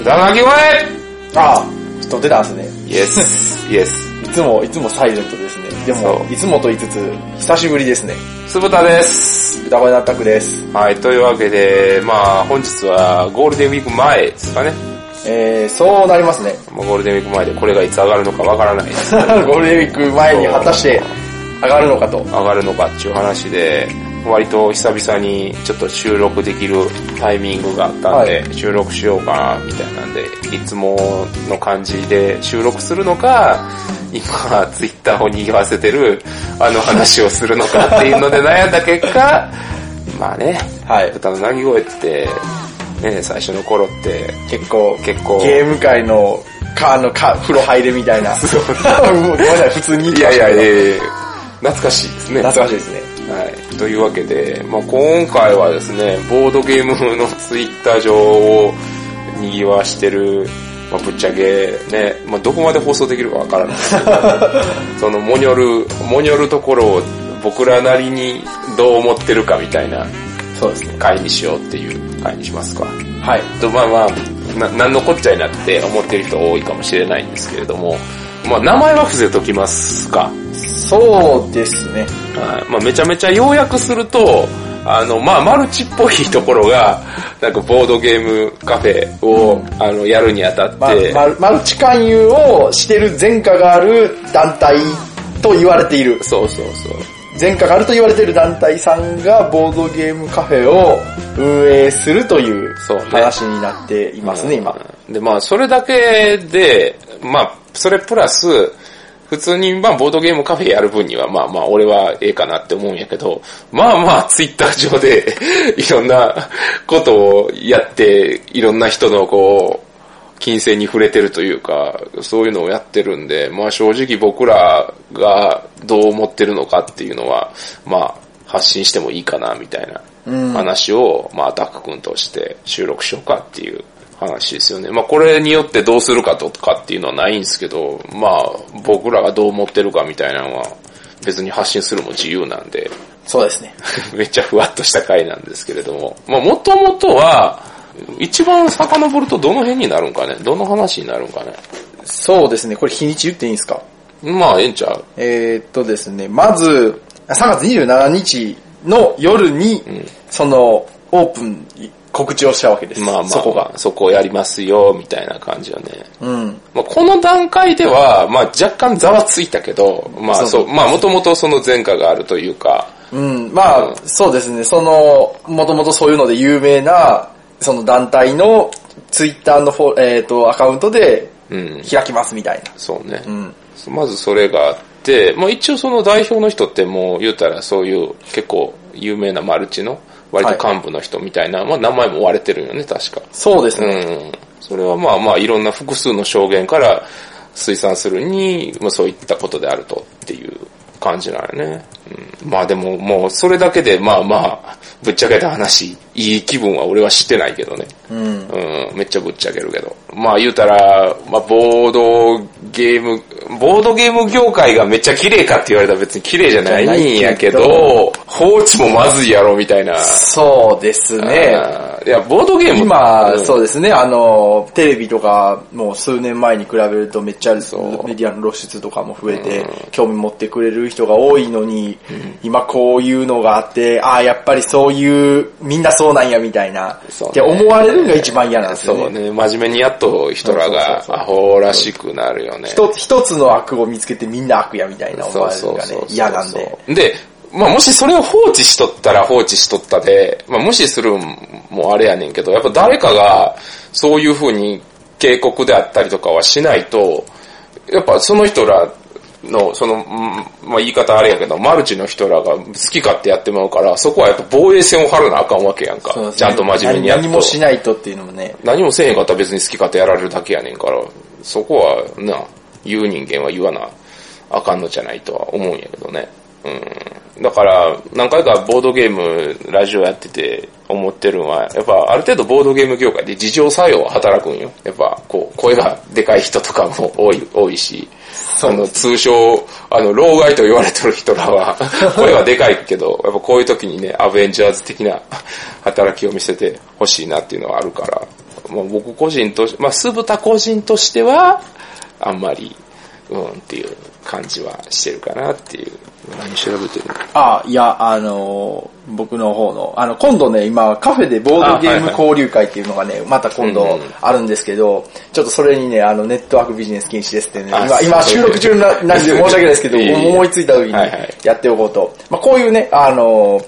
歌の鳴き声ああ、撮ってたんですね。イエス、イエス。いつも、いつもサイレントですね。でもいつもと言いつつ、久しぶりですね。つぶたです。歌声のアタックです。はい、というわけで、まあ本日はゴールデンウィーク前ですかね。えー、そうなりますね。まあゴールデンウィーク前でこれがいつ上がるのかわからないです ゴールデンウィーク前に果たして上がるのかと。上がるのかっていう話で、割と久々にちょっと収録できるタイミングがあったんで、は収録しようかな、みたいなんで、いつもの感じで収録するのか、今、ツイッターを賑わせてる、あの話をするのかっていうので悩んだ結果、まあね、はい。歌の鳴き声って、ね、最初の頃って、結構、結構、ゲーム界の、か、あの、か、風呂入れみたいな。ごめんなさい、普通に言いやいやいいやいや懐かしいですね。懐かしいですね。はい。というわけで、まあ今回はですね、ボードゲームのツイッター上を賑わしてる、まあぶっちゃけね、まあどこまで放送できるかわからないですけど、そのモニョル、モニョルところを僕らなりにどう思ってるかみたいなそうですね。回にしようっていう回にしますか。はい。とまあまあ、な、なんのこっちゃいなって思ってる人多いかもしれないんですけれども、まあ名前は伏せときますか。そうですね。はいまあ、めちゃめちゃ要約すると、あの、まあ、マルチっぽいところが、なんかボードゲームカフェを、あの、やるにあたって、まマルマルチ勧誘をしてる前科がある団体と言われている。そうそうそう。前科があると言われている団体さんがボードゲームカフェを運営するという話になっていますね、今。で、まあ、それだけで、まあ、それプラス、普通に、まあ、ボードゲームカフェやる分には、まあまあ、俺はええかなって思うんやけど、まあまあ、ツイッター上で、いろんなことをやって、いろんな人のこう、金銭に触れてるというか、そういうのをやってるんで、まあ正直僕らがどう思ってるのかっていうのは、まあ発信してもいいかなみたいなうん。話を、まあアタック君として収録しようかっていう話ですよね。まあこれによってどうするかとかっていうのはないんですけど、まあ僕らがどう思ってるかみたいなのは別に発信するも自由なんで、そうですね。めっちゃふわっとした回なんですけれども。まあ、もともとは、一番遡るとどの辺になるんかね？どの話になるんかね？そうですね。これ日にち言っていいんですか？まあ、ええんちゃう？えーっとですね、まず、3月27日の夜に、んその、オープン告知をしたわけです。まあまあ、そこが。そこをやりますよ、みたいな感じよね。うん。まあ、この段階では、まあ若干ざわついたけど、まあそうまあもともとその前科があるというか、うん、まあ、うんそうですね、その、もともとそういうので有名な、その団体のツイッターのフォ、えっ、と、アカウントでうん、開きますみたいな。そうね。うん。まずそれがあって、まあ一応その代表の人ってもう言うたらそういう結構有名なマルチの割と幹部の人みたいな、まあ名前も割れてるんよね、確か。そうですね。うん。それはまあまあいろんな複数の証言から推算するに、まあそういったことであるとっていう感じなんよね。うん、まあでももうそれだけでまあまあ、ぶっちゃけた話、いい気分は俺は知ってないけどね。うん。うん、めっちゃぶっちゃけるけど。まあ言うたら、まあボードゲーム、ボードゲーム業界がめっちゃ綺麗かって言われたら別に綺麗じゃないんやけど、放置もまずいやろみたいな。そうですね。いや、ボードゲーム今、そううですね、あの、テレビとか、もう数年前に比べるとめっちゃメデそうィアの露出とかも増えて、興味持ってくれる人が多いのに、今こういうのがあって、ああ、やっぱりそういう、みんなそうなんやみたいな、ねって思われるのが一番嫌なんですよね。そうね、真面目にやっと人らがアホらしくなるよね。一つ一つの悪を見つけてみんな悪やみたいな思われるのがね、嫌なんで。。で、まあもしそれを放置しとったら放置しとったで、まあ無視するんもあれやねんけど、やっぱ誰かがそういう風に警告であったりとかはしないと、やっぱその人らの、その、うんまあ言い方あれやけど、マルチの人らが好き勝手やってまうから、そこはやっぱ防衛線を張るなあかんわけやんか。ねちゃんと真面目にやっと。何もしないとっていうのもね、何もせえへんかったら別に好き勝手やられるだけやねんから、そこはな、言う人間は言わなあかんのじゃないとは思うんやけどね。うん。だから、何回かボードゲーム、ラジオやってて思ってるのは、やっぱある程度ボードゲーム業界で自浄作用は働くんよ。やっぱ、こう、声がでかい人とかも多い、多いし、あの、通称、あの、老害と言われてる人らは、声はでかいけど、やっぱこういう時にね、アベンジャーズ的な働きを見せてほしいなっていうのはあるから、もう僕個人とし、まあ、酢豚個人としては、あんまり、うんっていう感じはしてるかなっていう。何調べてるあ、いや、あのー僕の方の、あの、今度ね、今、カフェでボードゲーム交流会っていうのがね、また今度あるんですけど、ちょっとそれにね、あの、ネットワークビジネス禁止ですってね、あ今、今収録中ななんで 申し訳ないですけど、思いついた時にやっておこうと。まあこういうね、あのー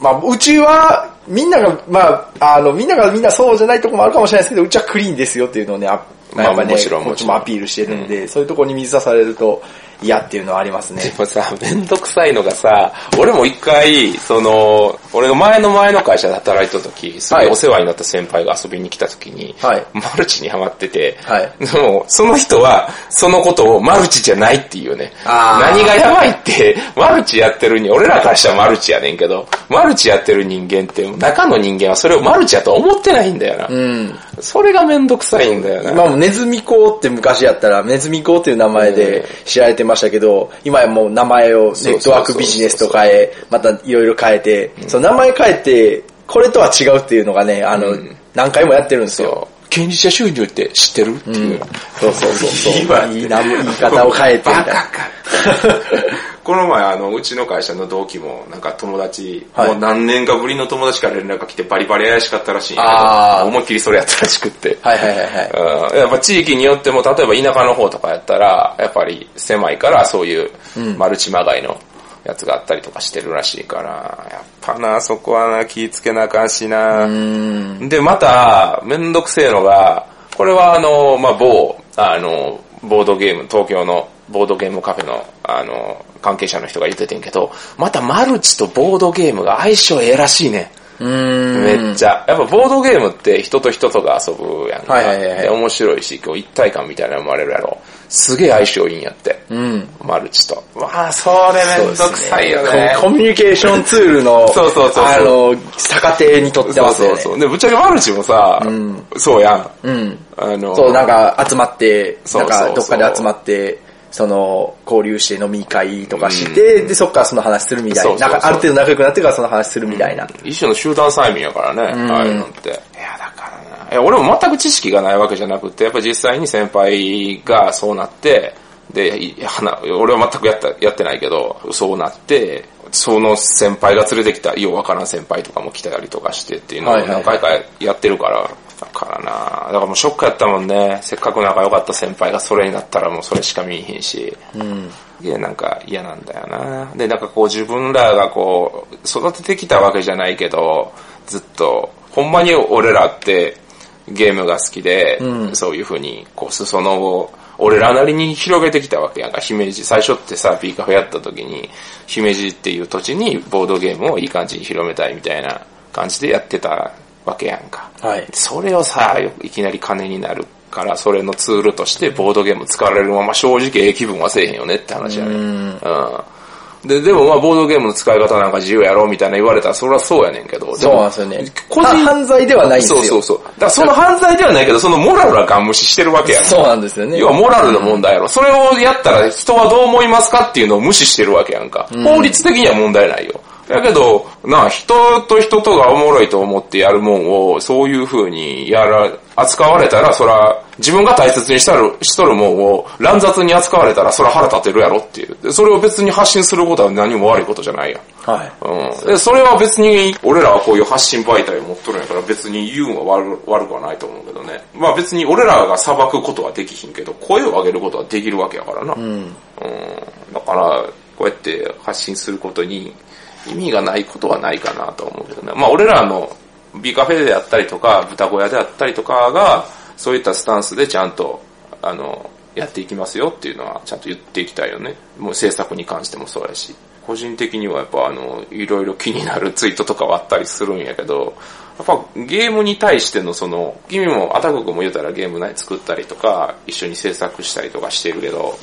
まあ、うちは、みんなが、まあ、あの、みんながみんなそうじゃないとこもあるかもしれないですけど、うちはクリーンですよっていうのをね、あまあね、もちろんこっちもアピールしてるんで、そういうところに水出されると嫌っていうのはありますねで。もさ、めんどくさいのがさ、俺も一回、その、俺が前の前の会社で働いてた時、すごいお世話になった先輩が遊びに来た時に、はいマルチにハマってて、はいでも、その人は、そのことをマルチじゃないっていうね。何がやばいって、マルチやってるに、俺らからしたらマルチやねんけど、マルチやってる人間って、中の人間はそれをマルチやとは思ってないんだよな。うん。それがめんどくさいんだよな。今もネズミ講って昔やったら、ネズミ講っていう名前で知られてましたけど、今やもう名前をネットワークビジネスと変え、またいろいろ変えて、その名前変えて、これとは違うっていうのがね、あの、何回もやってるんですよ。権利者収入って知ってる？っていう。そうそうそうそう。いい言い方を変えてみたいな。この前、あの、うちの会社の同期も、なんか友達、はいもう何年かぶりの友達から連絡が来てバリバリ怪しかったらしいんやけど思いっきりそれやったらしくって。はいはいはいはい。うんやっぱ地域によっても、例えば田舎の方とかやったら、やっぱり狭いからそういうマルチまがいのやつがあったりとかしてるらしいから、やっぱな、そこはな、気ぃつけなあかんしな。うん。で、また、めんどくせえのが、これはあの、まあ、某、あの、ボードゲーム、東京のボードゲームカフェの、あの、関係者の人が言っててんけど、またマルチとボードゲームが相性ええらしいね。うん。めっちゃ。やっぱボードゲームって人と人とが遊ぶやんか。はいはいはい面白いし、こう一体感みたいなの生まれるやろ。すげえ相性いいんやって。うん。マルチと。まあ、それめんどくさいよね。コミュニケーションツールの、そうそうそうそうあの、逆手にとってそうますよね。そうそう。で、ぶっちゃけマルチもさ、んそうやん。うん。あの、そう、なんか集まって、そうそうそうなんかどっかで集まって、その、交流して飲み会とかして、で、そっからその話するみたいな。そうそうそうなんかある程度仲良くなってからその話するみたいな。一種の集団催眠やからね、んああいうのって。いや、だからな。いや、俺も全く知識がないわけじゃなくて、やっぱ実際に先輩がそうなって、で、俺は全くやった、やってないけど、そうなって、その先輩が連れてきた、ようわからん先輩とかも来たりとかしてっていうのをはいはいはい何回かやってるから、だからなだからもうショックやったもんね。せっかく仲良かった先輩がそれになったらもうそれしか見えへんし。うん。いや、なんか嫌なんだよな。で、なんかこう自分らがこう、育ててきたわけじゃないけど、ずっと、ほんまに俺らってゲームが好きで、うんそういうふうに、こう、裾野を、俺らなりに広げてきたわけやんか。姫路、最初ってさ、B カフェやった時に、姫路っていう土地にボードゲームをいい感じに広めたいみたいな感じでやってたわけやんか。はい。それをさ、いきなり金になるから、それのツールとしてボードゲーム使われるまま正直ええ気分はせえへんよねって話やね。うん。で、でもまあボードゲームの使い方なんか自由やろみたいな言われたらそれはそうやねんけど。そうなんですよね。個人は犯罪ではないんですよ。そうそうそう。だからその犯罪ではないけど、そのモラルはガン無視してるわけやん。そうなんですよね。要はモラルの問題やろ。それをやったら人はどう思いますかっていうのを無視してるわけやんか。法律的には問題ないよ。だけど、なあ、人と人とがおもろいと思ってやるもんを、そういう風にやら、扱われたら、そら、自分が大切にしたる、しとるもんを乱雑に扱われたら、そら腹立てるやろっていう。でそれを別に発信することは何も悪いことじゃないやん。はい。うん。で、それは別に、俺らはこういう発信媒体を持っとるんやから別に言うんは悪悪くはないと思うけどね。まあ別に俺らが裁くことはできひんけど、声を上げることはできるわけやからな。うん。うん。だから、こうやって発信することに意味がないことはないかなと思うけどね。まあ俺らの B カフェであったりとか、豚小屋であったりとかが、そういったスタンスでちゃんと、あの、やっていきますよっていうのはちゃんと言っていきたいよね。もう制作に関してもそうやし。個人的にはやっぱあの、いろいろ気になるツイートとかはあったりするんやけど、やっぱゲームに対してのその、君もアタク君も言うたらゲーム内作ったりとか、一緒に制作したりとかしてるけど、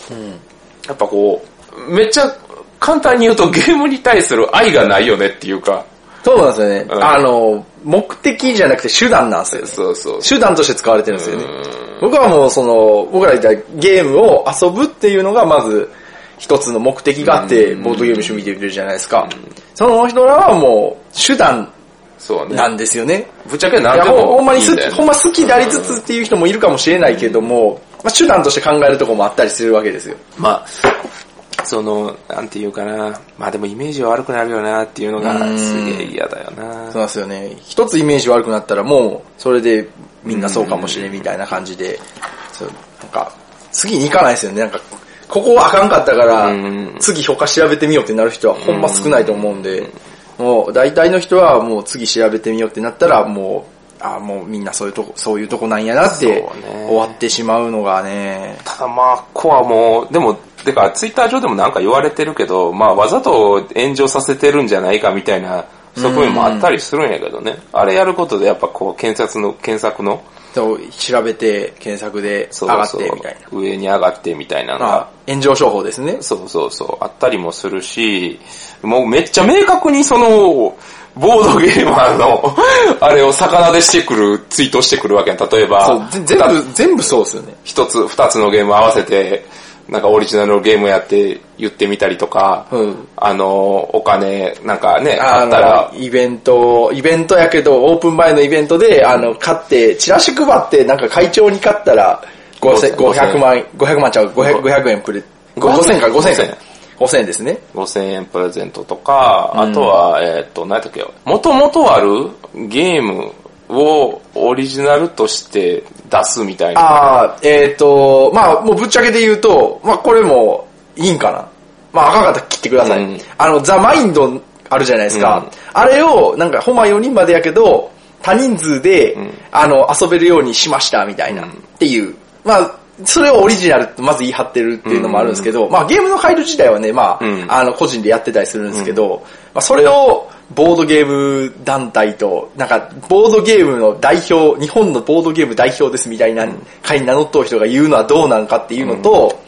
やっぱこう、めっちゃ簡単に言うとゲームに対する愛がないよねっていうか、そうなんですよね。うんあの、目的じゃなくて手段なんですよね。そうそう。手段として使われてるんですよねうん。僕はもうその、僕ら言ったゲームを遊ぶっていうのがまず一つの目的があって、ボードゲーム趣味で言ってるじゃないですか。その人らはもう手段そうね。なんですよね。ぶっちゃけいや何でもほんほんまにいいんだよね好き、ほんま好きでありつつっていう人もいるかもしれないけども、まあ手段として考えるとこもあったりするわけですよ。まあ、その、なんていうかな。まあでもイメージは悪くなるよなっていうのがうんすげえ嫌だよな。そうですよね。一つイメージ悪くなったらもう、それでみんなそうかもしれんみたいな感じで、そう、なんか、次に行かないですよね。なんか、ここはあかんかったからうん、次他調べてみようってなる人はほんま少ないと思うんで、もう大体の人はもう次調べてみようってなったら、もう、あもうみんなそういうとこ、そういうとこなんやなって終わってしまうのがね、ただまあ、コアも、でも、てか、ツイッター上でもなんか言われてるけど、まあ、わざと炎上させてるんじゃないかみたいな側面もあったりするんやけどね。あれやることでやっぱこう、検索の、検索の、そう調べて検索で上がってみたいな。上に上がってみたいなのが、まあ、炎上商法ですね。そうそうそう、あったりもするし、もうめっちゃ明確にその、ボードゲーマーの、あれを魚でしてくる、ツイートしてくるわけやん。例えば、そう、ぜ全部、全部そうですよね。一つ、二つのゲーム合わせて、なんかオリジナルのゲームやって言ってみたりとか、うんあの、お金、なんかね、ああったらの、、イベント、イベントやけど、オープン前のイベントで、あの、買って、チラシ配って、なんか会長に買ったら、5000 500万、500万ちゃう、500, 500円プレ、5000か、5000か。5000円ですね。5000円プレゼントとか、あとは、えっ、と、何やったっけ、もともとあるゲームをオリジナルとして出すみたいな。ああ、えっ、と、まあもうぶっちゃけで言うと、まあこれもいいんかな。まああかったら切ってください。うんあの、ザ・マインドあるじゃないですか。うんあれを、なんかほんま4人までやけど、多人数で、んあの、遊べるようにしましたみたいな、うんっていう。まあ、それをオリジナルとまず言い張ってるっていうのもあるんですけど、まあゲームのファイル自体はね、まあ、うんあの、個人でやってたりするんですけど、まあそれを、ボードゲーム団体と、なんか、ボードゲームの代表、日本のボードゲーム代表ですみたいな会に名乗っとる人が言うのはどうなんかっていうのと、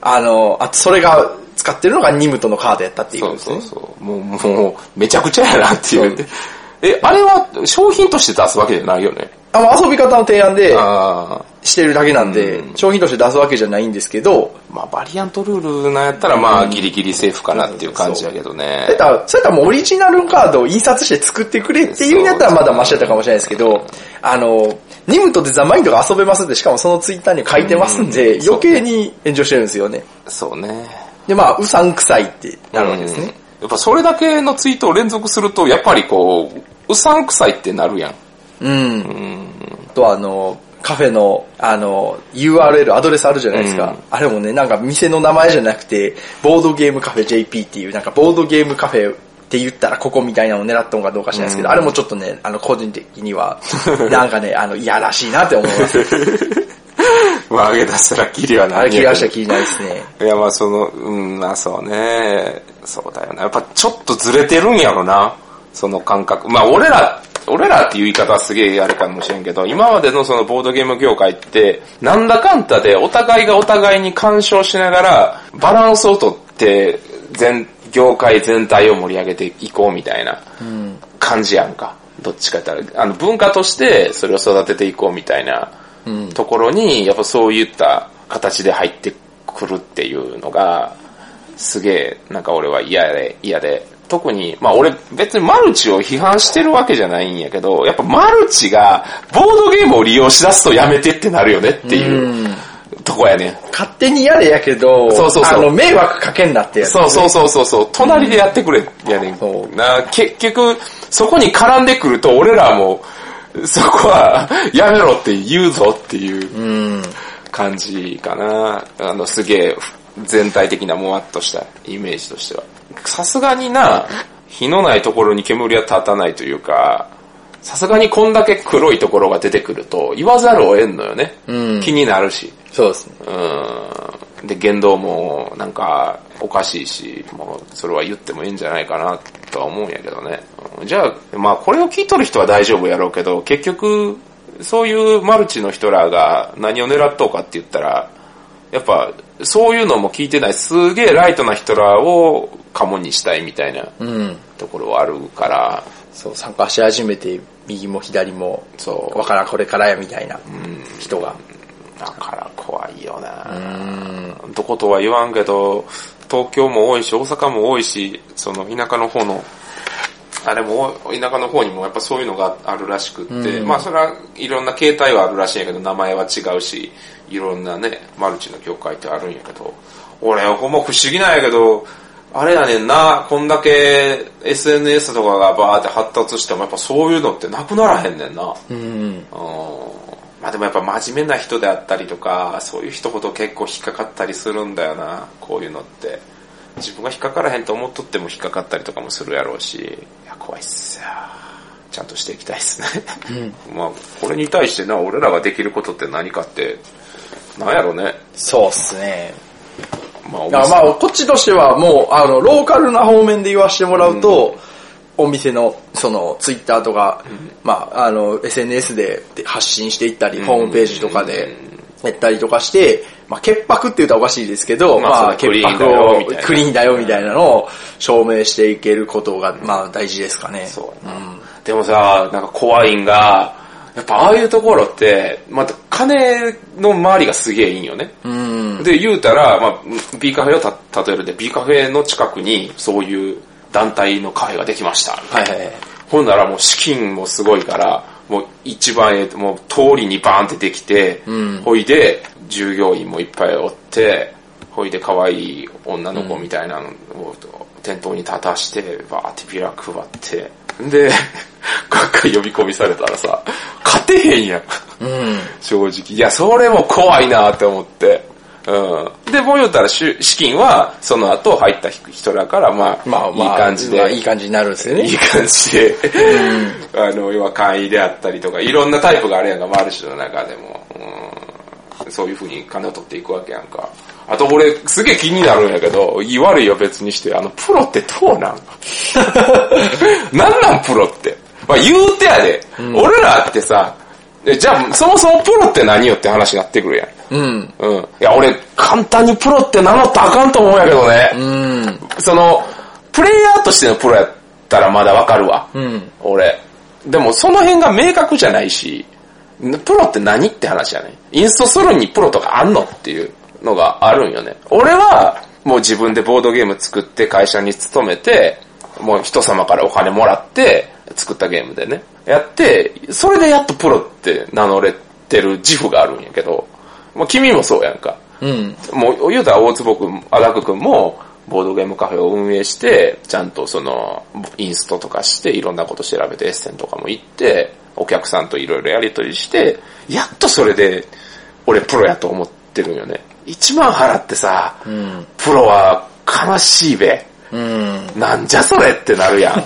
あの、あとそれが使ってるのがニムトのカードやったっていうそう。そうそう。もう、もう、めちゃくちゃやなっていう。え、あれは商品として出すわけじゃないよね？あの遊び方の提案であしてるだけなんで、商品として出すわけじゃないんですけど、あ。まあ、バリアントルールなんやったら、まあ、ギリギリセーフかなっていう感じやけどねそう。やったら、そうやったらもうオリジナルカードを印刷して作ってくれっていうんやったらまだマシだったかもしれないですけど、あの、ニムトでザ・マインドが遊べますって、しかもそのツイッターに書いてますんで、うん余計に炎上してるんですよね。そうね。で、まあ、うさんくさいってなるわけですね。うんやっぱそれだけのツイートを連続すると、やっぱりこう、うさんくさいってなるやん。うん。あとはあの、カフェの、あの、URL、アドレスあるじゃないですか。うんあれもね、なんか店の名前じゃなくて、ボードゲームカフェ JP っていう、なんかボードゲームカフェって言ったらここみたいなのを狙ったのかどうか知らないですけど、うんあれもちょっとね、あの、個人的には、なんかね、あの、いやらしいなって思います。まあ、上げ出したらキリはあないれ気がした気にないですね。いや、まあその、うん、まあそうね。そうだよな。やっぱちょっとずれてるんやろな。その感覚。まあ俺ら、俺らっていう言い方はすげえあれかもしれんけど、今までのそのボードゲーム業界って、なんだかんだでお互いがお互いに干渉しながら、バランスをとって、全、業界全体を盛り上げていこうみたいな感じやんか。どっちかって言ったら、あの文化としてそれを育てていこうみたいなうん。ところに、やっぱそういった形で入ってくるっていうのが、すげえ、なんか俺は嫌で、嫌で。特に、まあ俺別にマルチを批判してるわけじゃないんやけど、やっぱマルチがボードゲームを利用しだすとやめてってなるよねっていううとこやねん。勝手にやれやけど、そうそうそうあの、迷惑かけんなってやつ。そうそうそうそうそう、隣でやってくれ、やねんそうな。結局、そこに絡んでくると俺らも、そこはやめろって言うぞっていううん。感じかな。あの、すげえ、全体的なもわっとしたイメージとしては。さすがにな、火のないところに煙は立たないというか、さすがにこんだけ黒いところが出てくると言わざるを得んのよね。うん気になるし。そうですね。うん。で、言動もなんかおかしいし、もうそれは言ってもいいんじゃないかなとは思うんやけどね。うんじゃあ、まあこれを聞いとる人は大丈夫やろうけど、結局、そういうマルチの人らが何を狙っとうかって言ったら、やっぱそういうのも聞いてないすげえライトな人らをカモにしたいみたいなうん。ところはあるから、そう、参加し始めて、右も左も、そう。わからん、これからや、みたいな人が。だから怖いよな、うん。どことは言わんけど、東京も多いし、大阪も多いし、その田舎の方の、あでも、田舎の方にもやっぱそういうのがあるらしくって、まあそれはいろんな形態はあるらしいんやけど、名前は違うし、いろんなね、マルチの業界ってあるんやけど、俺ほんま不思議なんやけど、あれやねんな、こんだけ SNS とかがバーって発達してもやっぱそういうのってなくならへんねんな。うん。うんまあでもやっぱ真面目な人であったりとか、そういう人ほど結構引っかかったりするんだよな、こういうのって。自分が引っかからへんと思っとっても引っかかったりとかもするやろうし、いや、怖いっすよ。ちゃんとしていきたいっすね。まあ、これに対してな、俺らができることって何かって、なんやろね。そうっすね。まあ、まあ、こっちとしてはもう、あの、ローカルな方面で言わせてもらうと、お店の、その、ツイッターとか、まあ、あの、SNS で発信していったり、ホームページとかでやったりとかして、まあ、潔白って言ったらおかしいですけど、まあ潔白をクリーンだよみたいなのを証明していけることが、まあ、大事ですかね。そうやな。でもさ、なんか怖いんが、やっぱああいうところって、また金の周りがすげえいいんよね。うん。で、言うたら、まあ、B カフェをた例えるで、B カフェの近くにそういう団体のカフェができました。はいはいはい。ほんならもう資金もすごいから、もう一番ええ、もう通りにバーンってできて、うんほいで従業員もいっぱいおって、ほいで可愛い女の子みたいなのを店頭に立たして、バーってビラ配って、で、学会呼び込みされたらさ、勝てへんやん。うん。正直。いや、それも怖いなって思って。うん。で、もう言うたら、し資金は、その後入った人だから、まあ、まあまあ、いい感じで、まあいい感じになるんですよね。いい感じで、あの、要は会員であったりとか、いろんなタイプがあるやんか、マルチの中でも。うん、そういう風に金を取っていくわけやんか。あと俺、すげえ気になるんやけど、言い悪いは別にして、あの、プロってどうなん？なんなんプロって？まあ言うてやで、俺らってさ、えじゃあ、そもそもプロって何よって話になってくるやん。うん。うん。いや、俺、簡単にプロって名乗ったらあかんと思うんやけどね。うん。その、プレイヤーとしてのプロやったらまだわかるわ。うん。俺。でもその辺が明確じゃないし、プロって何って話やね。インストするにプロとかあんのっていうのがあるんよね。俺は、もう自分でボードゲーム作って会社に勤めて、もう人様からお金もらって、作ったゲームでね。やって、それでやっとプロって名乗れてる自負があるんやけど、もう君もそうやんか。うん。もう、言うたら大坪くん、荒くくんも、ボードゲームカフェを運営して、ちゃんとその、インストとかして、いろんなこと調べて、エッセンとかも行って、お客さんといろいろやりとりして、やっとそれで、俺プロやと思ってるんよね。1万払ってさ、うん。プロは悲しいべ。うん。なんじゃそれってなるやん。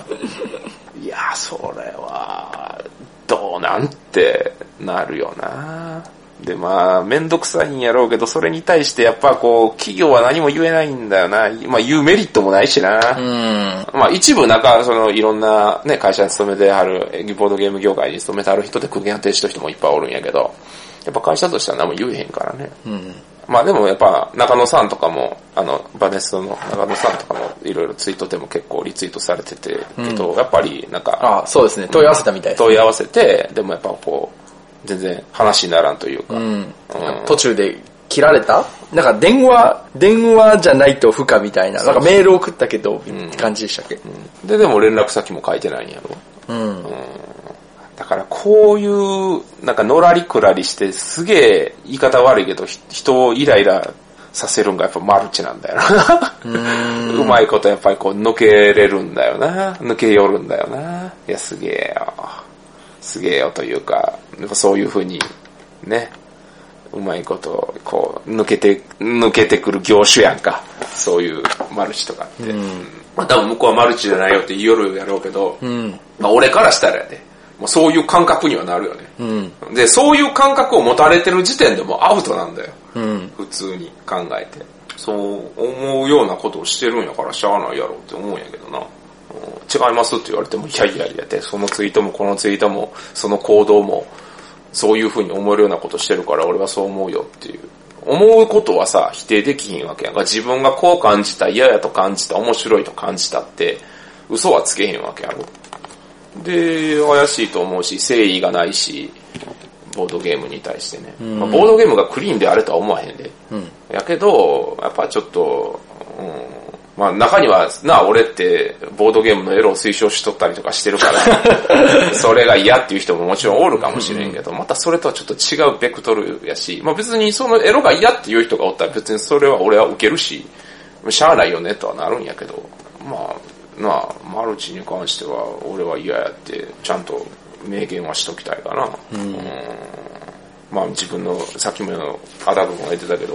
いや、それは、どうなんてなるよな。で、まあ、めんどくさいんやろうけど、それに対してやっぱこう、企業は何も言えないんだよな。まあ、言うメリットもないしな。うん。まあ、一部なんか、その、いろんなね、会社に勤めてはる、ボードゲーム業界に勤めてはる人で苦言を呈してる人もいっぱいおるんやけど、やっぱ会社としては何も言えへんからね。うん。まあでもやっぱ中野さんとかも、あの、バネストの中野さんとかもいろいろツイートでも結構リツイートされてて、けど、やっぱりなんかあそうですね。問い合わせたみたいです。問い合わせて、でもやっぱこう、全然話にならんというか、うんうん。途中で切られた？なんか電話、電話じゃないと不可みたいな。なんかメール送ったけど、って感じでしたっけ？で、でも連絡先も書いてないんやろ。うん。だからこういう、なんかのらりくらりして、すげえ言い方悪いけど、ひ人をイライラさせるんがやっぱマルチなんだよな。うまいことやっぱりこう抜けれるんだよな。抜け寄るんだよな。いや、すげえよ。すげえよというか、そういう風に、ね、うまいこと、こう、抜けて、抜けてくる業種やんか。そういうマルチとかって。まあ多分向こうはマルチじゃないよって言いよるやろうけど、うん。まあ俺からしたらやで、もうそういう感覚にはなるよね。うん。で、そういう感覚を持たれてる時点でもうアウトなんだよ。うん。普通に考えて。そう思うようなことをしてるんやからしゃあないやろって思うんやけどな。うん違いますって言われても、いやいやいやって、そのツイートもこのツイートも、その行動も、そういう風に思えるようなことしてるから俺はそう思うよっていう。思うことはさ、否定できひんわけやんか。自分がこう感じた、嫌やと感じた、面白いと感じたって、嘘はつけへんわけやろ。で、怪しいと思うし、誠意がないし、ボードゲームに対してね。まあ、ボードゲームがクリーンであれとは思わへんで。うん。やけど、やっぱちょっと、うん、まあ中には、な、俺ってボードゲームのエロを推奨しとったりとかしてるから、それが嫌っていう人ももちろんおるかもしれんけど、またそれとはちょっと違うベクトルやし、まあ別にそのエロが嫌っていう人がおったら別にそれは俺は受けるし、しゃあないよねとはなるんやけど、まあ、なあ、マルチに関しては俺は嫌やって、ちゃんと明言はしときたいかな。うんまあ自分の、さっきもアダムも言ってたけど、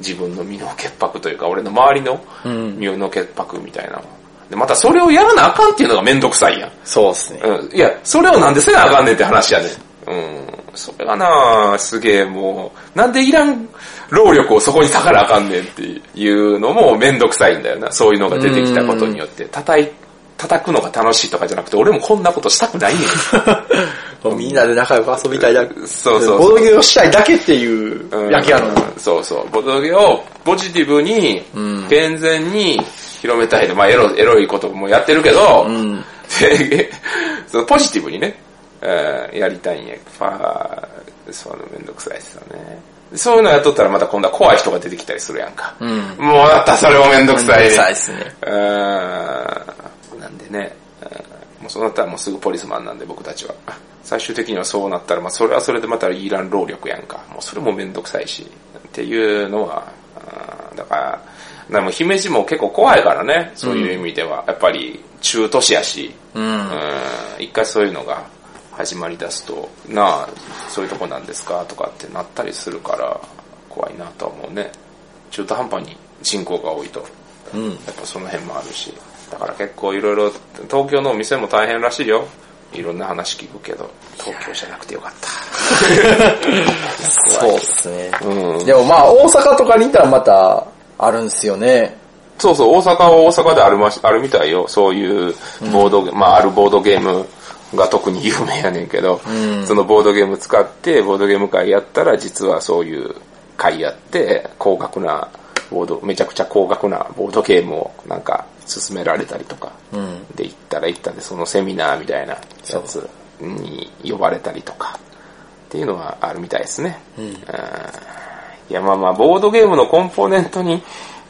自分の身の潔白というか、俺の周りの身の潔白みたいな。で、またそれをやらなあかんっていうのがめんどくさいやん。そうですね。うん。いや、それをなんでせなあかんねんって話やねん。うん。それがなすげえもう、なんでいらん労力をそこに割かなあかんねんっていうのもめんどくさいんだよな。そういうのが出てきたことによって。叩い、叩くのが楽しいとかじゃなくて、俺もこんなことしたくないねん。みんなで仲良く遊びたいだけ。そうそうボードゲをしたいだけっていうだけやのに。そうそう。ボドゲをポジティブに、ん健全に広めたいと。まあエロ、エロいこともやってるけど、そのポジティブにね、えーやりたいんや。ファー、そういうのめんどくさいですよね。そういうのやっとったらまた今度は怖い人が出てきたりするやんか。うん。もうだったらそれもめんどくさい。めんどくさいっすねうーんなんでね、うんもうそうなったらもうすぐポリスマンなんで僕たちは。最終的にはそうなったら、まあそれはそれでまたいらん労力やんか。もうそれもめんどくさいし。っていうのは、だから、でも姫路も結構怖いからね、そういう意味では。やっぱり中都市やし、うん。うん一回そういうのが始まり出すと、なあ、そういうとこなんですかとかってなったりするから、怖いなとは思うね。中途半端に人口が多いと。うん。やっぱその辺もあるし。だから結構いろいろ、東京のお店も大変らしいよ。いろんな話聞くけど、東京じゃなくてよかった。そうですね。うん。でもまあ、大阪とかにいたらまた、あるんすよね。そうそう、大阪は大阪であるまし、あるみたいよ。そういうボード、まああるボードゲームが特に有名やねんけど、んそのボードゲーム使って、ボードゲーム会やったら、実はそういう会やって、高額なボード、めちゃくちゃ高額なボードゲームをなんか勧められたりとか、うん。で行ったら行ったで、そのセミナーみたいなやつに呼ばれたりとか、っていうのはあるみたいですね。うん。いや、まあまあ、ボードゲームのコンポーネントに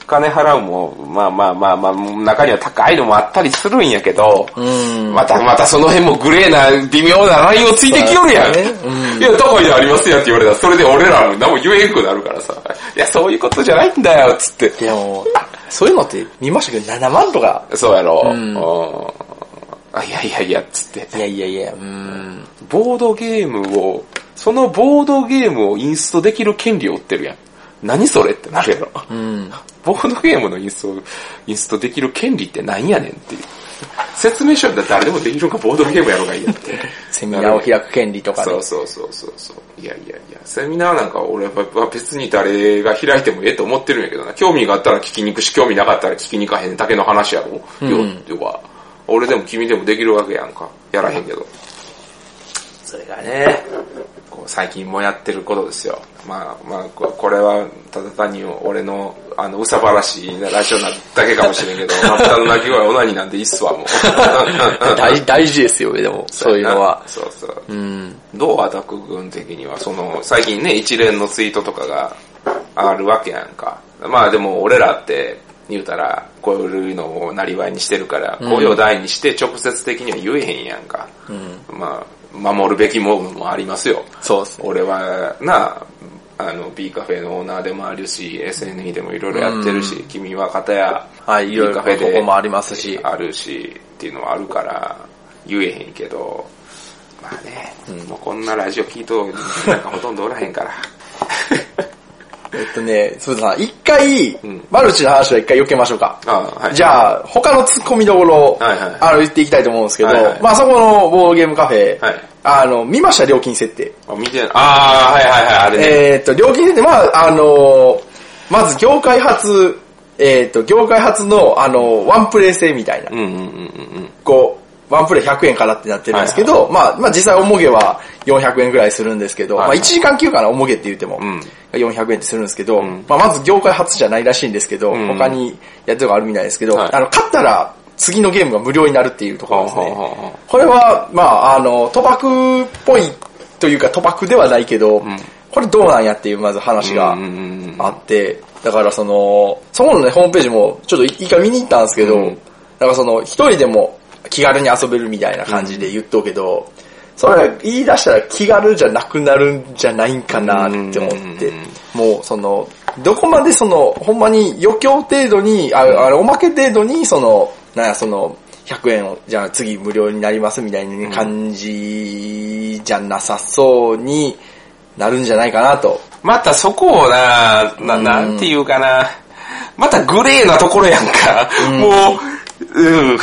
金払うも、まあまあまあまあ、中には高いのもあったりするんやけど、うん。またまたその辺もグレーな微妙なラインをついてきよるやん。いや、高いでありますやって言われたら、それで俺らも何も言えんくなるからさ、いや、そういうことじゃないんだよ、つって。でも、そういうのって見ましたけど、7万とか。そうやろ。ううんん。あ、いやいやいや、つって。いやいやいや、うん。ボードゲームを、そのボードゲームをインストできる権利を売ってるやん。何それってなるやろ。うん。ボードゲームのインスト、インストできる権利って何やねんっていう。説明書だって誰でもできるんかボードゲームやろがいいやって。セミナーを開く権利とかね。そうそうそうそうそう。いやいやいや、セミナーなんか俺は別に誰が開いてもええと思ってるんやけどな。興味があったら聞きに行くし、興味なかったら聞きに行かへんだけの話やろ。うんよっ俺でも君でもできるわけやんか。やらへんけど。それがね、こう最近もやってることですよ。まあまあ、ここれはただ単に俺のあの、うさばらしいラジオなだけかもしれんけど、マッタの鳴き声オナニーなんていいっすわ、もう。大大事ですよ、でも、そういうのは。そうそう。うん。どうアタック軍的には、その、最近ね、一連のツイートとかがあるわけやんか。まあでも俺らって、言うたら、こういうのをなりわいにしてるから、うん声を大にして直接的には言えへんやんか。うん。まあ、守るべきものもありますよ。そうですね。俺は、なあ、の、B カフェのオーナーでもあるし、SNE でもいろいろやってるし、君は方や、はい、い B ろいろカフェでここもありますし。あるし、っていうのはあるから、言えへんけど、まあね、もうこんなラジオ聞いと、なんかほとんどおらへんから。えっとね、そうだな、一回ん、マルチの話は一回避けましょうか。じゃあ、他の突っ込みどころ、はいはい。あの、言っていきたいと思うんですけど、はいはい。まあそこのボードゲームカフェ、はい。あの、見ました？料金設定。あ、見てない。ああ、はいはいはい、あれね。えーっと、料金設定、まああの、まず業界初、えーっと、業界初の、あの、ワンプレイ制みたいな、うんうんうんうん。こう、ワンプレイ100円からってなってるんですけど、まあ、まあ実際おもげは400円ぐらいするんですけど、はいはい。まあ1時間休暇なおもげって言っても、うん。400円ってするんですけど、ん。まあまず業界初じゃないらしいんですけど、うん。他にやってるのがあるみたいですけど、はい。あの、勝ったら次のゲームが無料になるっていうところですね。はあはあはあこれは、まああの、賭博っぽいというか賭博ではないけど、これどうなんやっていうまず話があって、だからその、そこのね、ホームページもちょっと一回見に行ったんですけど、うん。だからその、一人でも気軽に遊べるみたいな感じで言っとうけど、それ言い出したら気軽じゃなくなるんじゃないんかなって思って、もうその、どこまでその、ほんまに余興程度に、ああれおまけ程度に、その、なんやその、100円を、じゃあ次無料になりますみたいな感じじゃなさそうになるんじゃないかなと。またそこをな、な、なんていうかな、またグレーなところやんか。もう、うん。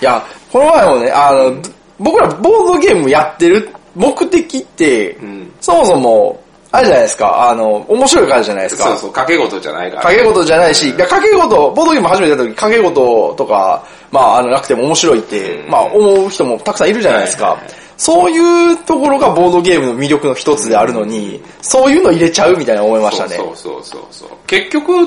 いや、この前もね、あの、僕らボードゲームやってる目的って、んそもそも、あれじゃないですか、あの、面白いからじゃないですか。そうそう、掛け事じゃないから。掛け事じゃないし、いや掛け事、ボードゲーム初めてやった時、掛け事とか、まあ、あの、なくても面白いって、まあ、思う人もたくさんいるじゃないですか。はいはいはいそういうところがボードゲームの魅力の一つであるのに、そういうの入れちゃうみたいな思いましたね。そうそうそうそう。結局、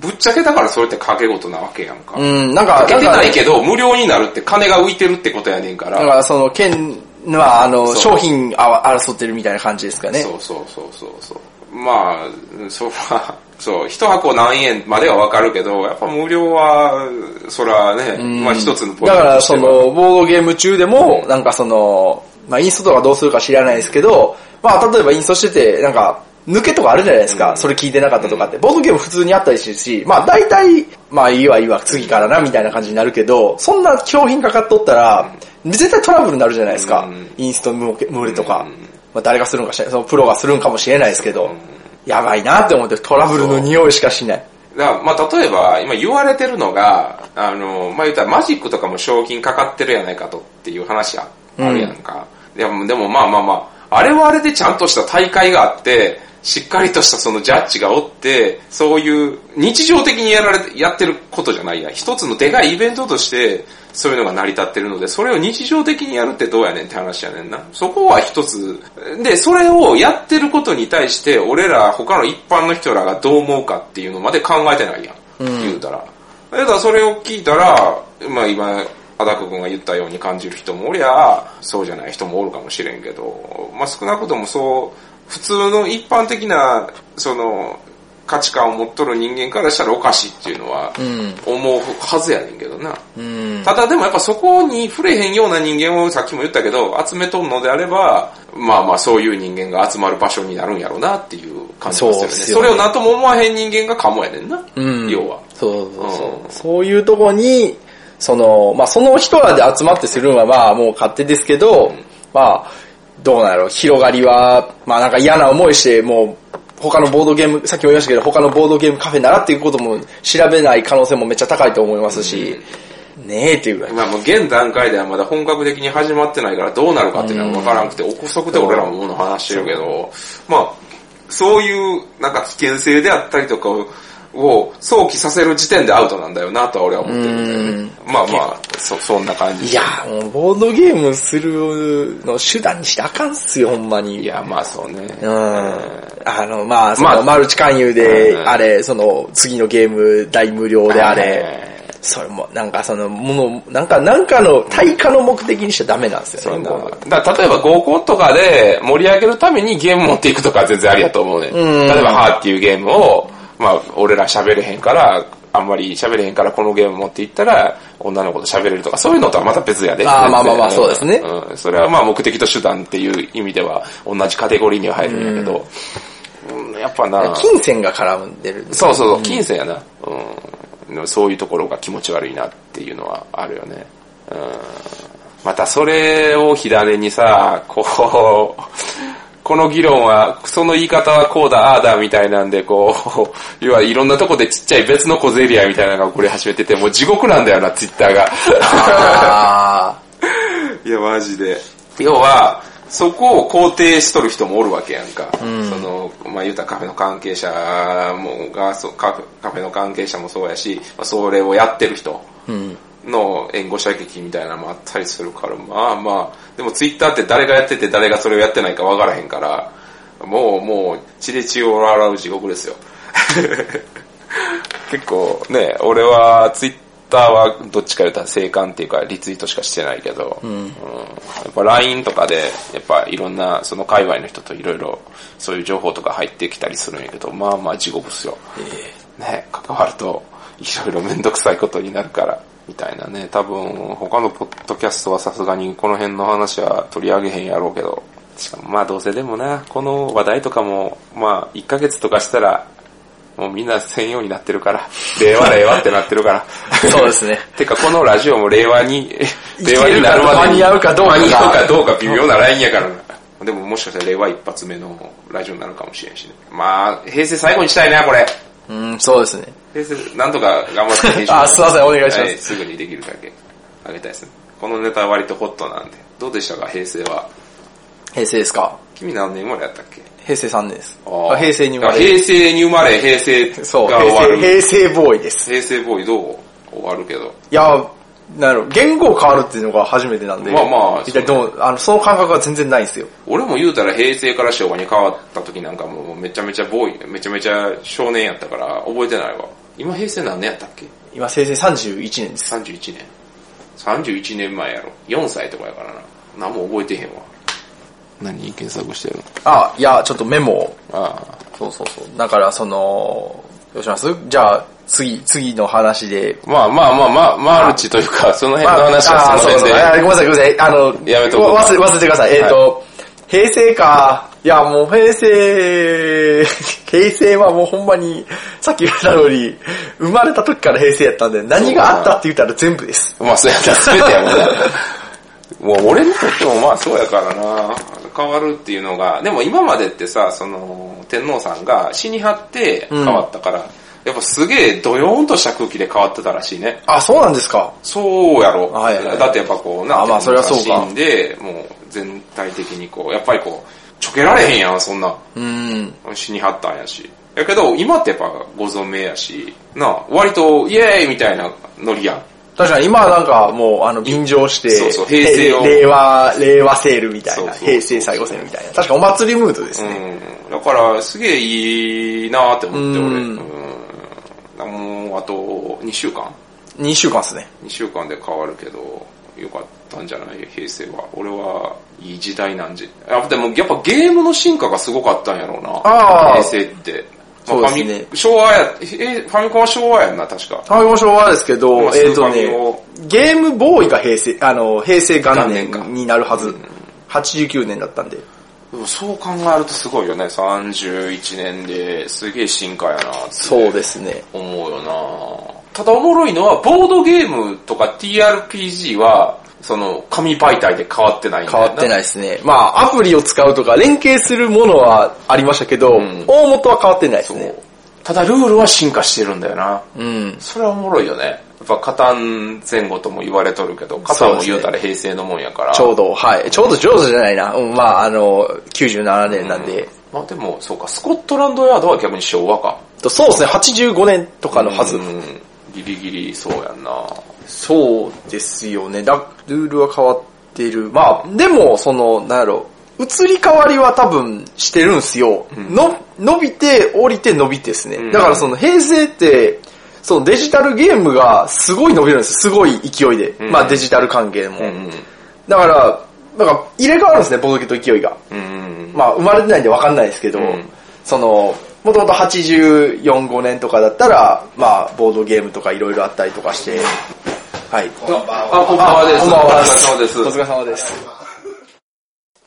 ぶっちゃけだからそれって掛け事なわけやんか。うん、なんか、かけてないけど、無料になるって金が浮いてるってことやねんか。だからら、その、県は、あの、商品あ争ってるみたいな感じですかね。そうそうそうそうそう。まあ、そう、まあ、そう、一箱何円まではわかるけど、やっぱ無料は、そらね、まあ一つのポイントだから、その、ボードゲーム中でも、なんかその、まあ、インストとかどうするか知らないですけど、まあ、例えばインストしてて、なんか、抜けとかあるじゃないですか。それ聞いてなかったとかって。ボードゲーム普通にあったりするし、まあ、大体、まあ、いいわいいわ、次からな、みたいな感じになるけど、そんな商品かかっとったら、絶対トラブルになるじゃないですか。インスト無無理とか。まあ、誰がするんかしらそのプロがするんかもしれないですけど、やばいなって思ってトラブルの匂いしかしない。だまあ例えば、今言われてるのが、あの、まあ言ったらマジックとかも賞金かかってるやないかとっていう話ああるやんか。でもでもまあまあまあ、あれはあれでちゃんとした大会があって、しっかりとしたそのジャッジがおって、そういう日常的にやられて、やってることじゃないやん。一つのでかいイベントとして、そういうのが成り立ってるので、それを日常的にやるってどうやねんって話やねんな。そこは一つ。で、それをやってることに対して、俺ら他の一般の人らがどう思うかっていうのまで考えてないやん。言うたら。だからそれを聞いたら、まあ今、アダク君が言ったように感じる人もおりゃ、そうじゃない人もおるかもしれんけど、まあ少なくともそう、普通の一般的な、その、価値観を持っとる人間からしたらおかしいっていうのは、思うはずやねんけどな。ただでもやっぱそこに触れへんような人間をさっきも言ったけど、集めとんのであれば、まあまあそういう人間が集まる場所になるんやろうなっていう感じですよね。そすよねそれを何とも思わへん人間がかもやねんな。ん要は。そうそうそう。うんそういうとこに、その、まあその人らで集まってするのはまあもう勝手ですけど、まあ、どうなんやろう、広がりは、まあなんか嫌な思いして、もう、他のボードゲーム、さっきも言いましたけど、他のボードゲームカフェならっていうことも調べない可能性もめっちゃ高いと思いますし、ねえっていうぐらい。まあもう現段階ではまだ本格的に始まってないからどうなるかっていうのは分からなくて、憶測で俺らももの話してるけど、まあ、そういうなんか危険性であったりとかを想起させる時点でアウトなんだよなとは俺は思ってるんだよね。まあまあ、そ、そんな感じ。いや、もうボードゲームするの手段にしてあかんっすよ、ほんまに。いや、まあそうね。うん。あの、まあ、その、まあマルチ勧誘で、うんあれ、その、次のゲーム大無料であれ、れ。それも、なんかその、もの、なんか、なんかの、対価の目的にしちゃダメなんですよね。だだから例えば合コンとかで盛り上げるためにゲーム持っていくとかは全然ありやと思うね。ん例えば、ハーっていうゲームを、まあ、俺ら喋れへんから、あんまり喋れへんからこのゲーム持っていったら、女の子と喋れるとか、そういうのとはまた別やで。あーまあまあまあそうですねうん。それはまあ目的と手段っていう意味では同じカテゴリーには入るんやけど、うんやっぱな、金銭が絡んでる。そうそうそう、金銭やな。うん。そういうところが気持ち悪いなっていうのはあるよね。うん。またそれを火種にさ、こう、この議論は、その言い方はこうだ、ああだ、みたいなんで、こう、要はいろんなとこでちっちゃい別の小競り合いみたいなのがこれ始めてて、もう地獄なんだよな、ツイッターが。あいや、マジで。要は、そこを肯定しとる人もおるわけやんか。その、まあ言うたらカフェの関係者もが、そうカフェカフェの関係者もそうやし、まあ、それをやってる人の援護射撃みたいなのもあったりするから、まあまあ、でもツイッターって誰がやってて誰がそれをやってないかわからへんから、もうもう血で血を洗う地獄ですよ。結構ね、俺はツイッターはどっちか言うたら静観っていうかリツイートしかしてないけど、うんやっぱ LINE とかでやっぱいろんなその界隈の人といろいろそういう情報とか入ってきたりするんやけど、まあまあ地獄っすよ。ね、関わると、いろいろめんどくさいことになるから、みたいなね。多分、他のポッドキャストはさすがにこの辺の話は取り上げへんやろうけど、しかもまあどうせでもな、この話題とかも、まあ1ヶ月とかしたら、もうみんな専用になってるから、令和令和ってなってるから。そうですね。てかこのラジオも令和に、令和になるまでに間に合うかどうか間に合うかどうか微妙なラインやからな。でももしかしたら令和一発目のラジオになるかもしれんしね。まあ、平成最後にしたいな、これ。うん、そうですね。平成、なんとか頑張って編集 あすいませんお願いしますはすぐにできるだけあげたいですね。このネタは割とホットなんで。どうでしたか、平成は。平成ですか？君何年生まれやったっけ？平成3年です。ああ平成に生まあれ平成に生まれ、平成が終わる。平成、平成ボーイです。平成ボーイどう？終わるけど。いや、なんやろ、言語変わるっていうのが初めてなんで。まあまあ一体どう、あの、その感覚が全然ないんですよ。俺も言うたら平成から昭和に変わった時なんかもうめちゃめちゃボーイ、めちゃめちゃ少年やったから覚えてないわ。今平成何年やったっけ？今、平成31年です。?31 年。31年前やろ。4歳とかやからな。何も覚えてへんわ。何検索してるの？あ、いや、ちょっとメモを。あそうそうそう。だから、その、どうします？じゃあ、次、次の話で。まあまあまあまあ、マルチというか、その辺の話はその辺で。あごめんなさい、ごめんなさい。あの、やめとこう忘れ、忘れてください。えっ、と、平成か。いや、もう平成、平成はもうほんまに、さっき言った通り、生まれた時から平成やったんで、何があったって言ったら全部です。まあそうやったら全てやもんな。もう俺にとってもまあそうやからな。変わるっていうのが、でも今までってさ、その、天皇さんが死に張って変わったから、やっぱすげえドヨーンとした空気で変わってたらしいね。あ、そうなんですか。そうやろ。はいはいだってやっぱこう、なまあそれはそうか死んで、もう全体的にこう、やっぱりこう、ちょけられへんやん、そんな。うん。死に張ったんやし。やけど、今ってやっぱご存命やし、なあ、割とイエーイみたいなノリやん。確かに今はなんかもう、あの、便乗して、そうそう平成を令和、令和セールみたいな、平成最後セールみたいな。確かお祭りムードですね。うん。だから、すげえいいなって思って、俺。うんうん。もう、あと、2週間？2週間ですね。?2 週間で変わるけど、よかったんじゃない？平成は。俺はいい時代なんじ。やっぱでも、やっぱゲームの進化がすごかったんやろうな。あー平成って。まあそうですねファミ昭和や、え、ファミコンは昭和やんな、確か。ファミコン昭和ですけど、まあえっ、とスーファミねを、ゲームボーイが平成、あの、平成元元年か年になるはず。89年だったんで。でもそう考えるとすごいよね。31年ですげえ進化やなって。そうですね。思うよなただおもろいのは、ボードゲームとか TRPG は、その、紙媒体で変わってない変わってないですね。まあ、アプリを使うとか、連携するものはありましたけど、ん大元は変わってないですね。ただルールは進化してるんだよな。うん。それはおもろいよね。やっぱ、カタン前後とも言われとるけど、カタンも言うたら平成のもんやから。ちょうど、はい。ちょうど上手じゃないな。うん、まあ、あの、97年なんで。まあでも、そうか、スコットランドヤードは逆に昭和か。とそうですね、85年とかのはず。うん。ギリギリそうやんなそうですよね。だルールは変わってる。まあ、でも、その、なんやろ、移り変わりは多分してるんすよ。の、伸びて、降りて伸びてですね。んだからその平成って、そのデジタルゲームがすごい伸びるんですすごい勢いで。んまあデジタル関係も。うん。だから、なんか入れ替わるんですね、ボードゲームと勢いが。うん。まあ生まれてないんでわかんないですけど、んその、もともと84、5年とかだったら、まあ、ボードゲームとかいろいろあったりとかして、はい。あ、こんばんはです。こんばんはお疲れ様です。お疲れ様です。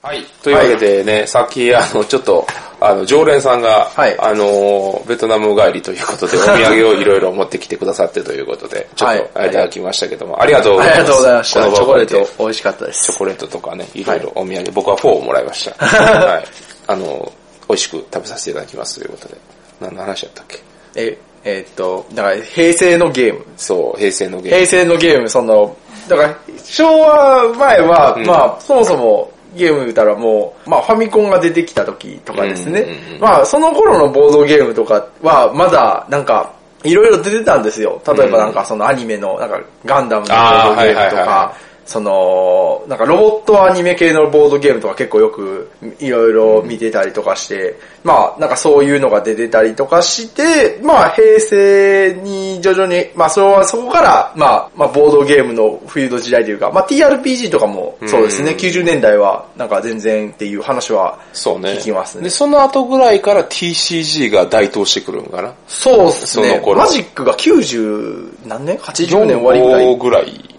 はい。というわけでね、さっき、あの、ちょっと、あの、常連さんが、はいあの、ベトナム帰りということで、お土産をいろいろ持ってきてくださってということで、ちょっはいと、いただきましたけども、ありがとうございます。ありがとうございました。このチョコレート美味しかったです。チョコレートとかね、いろいろお土産、僕はフォーをもらいました。はい。あの、美味しく食べさせていただきますということで。何の話やったっけ？え、えーっと、だから平成のゲーム。そう、平成のゲーム。平成のゲーム、その、だから昭和前は、うんまあ、そもそもゲーム言うたらもう、まあファミコンが出てきた時とかですね。まあその頃のボードゲームとかはまだなんか、いろいろ出てたんですよ。例えばなんかそのアニメの、なんかガンダムのボードゲームとか、その、なんかロボットアニメ系のボードゲームとか結構よくいろいろ見てたりとかして、まあなんかそういうのが出てたりとかして、まあ平成に徐々に、まあそれはそこから、まあ、まあボードゲームの冬の時代というか、まあ TRPG とかもそうですね、うん90年代はなんか全然っていう話はそうね。聞きますねで、その後ぐらいから TCG が台頭してくるんかな？そうですね。その頃マジックが90何年 ?80 年終わりぐら4い。ぐらい。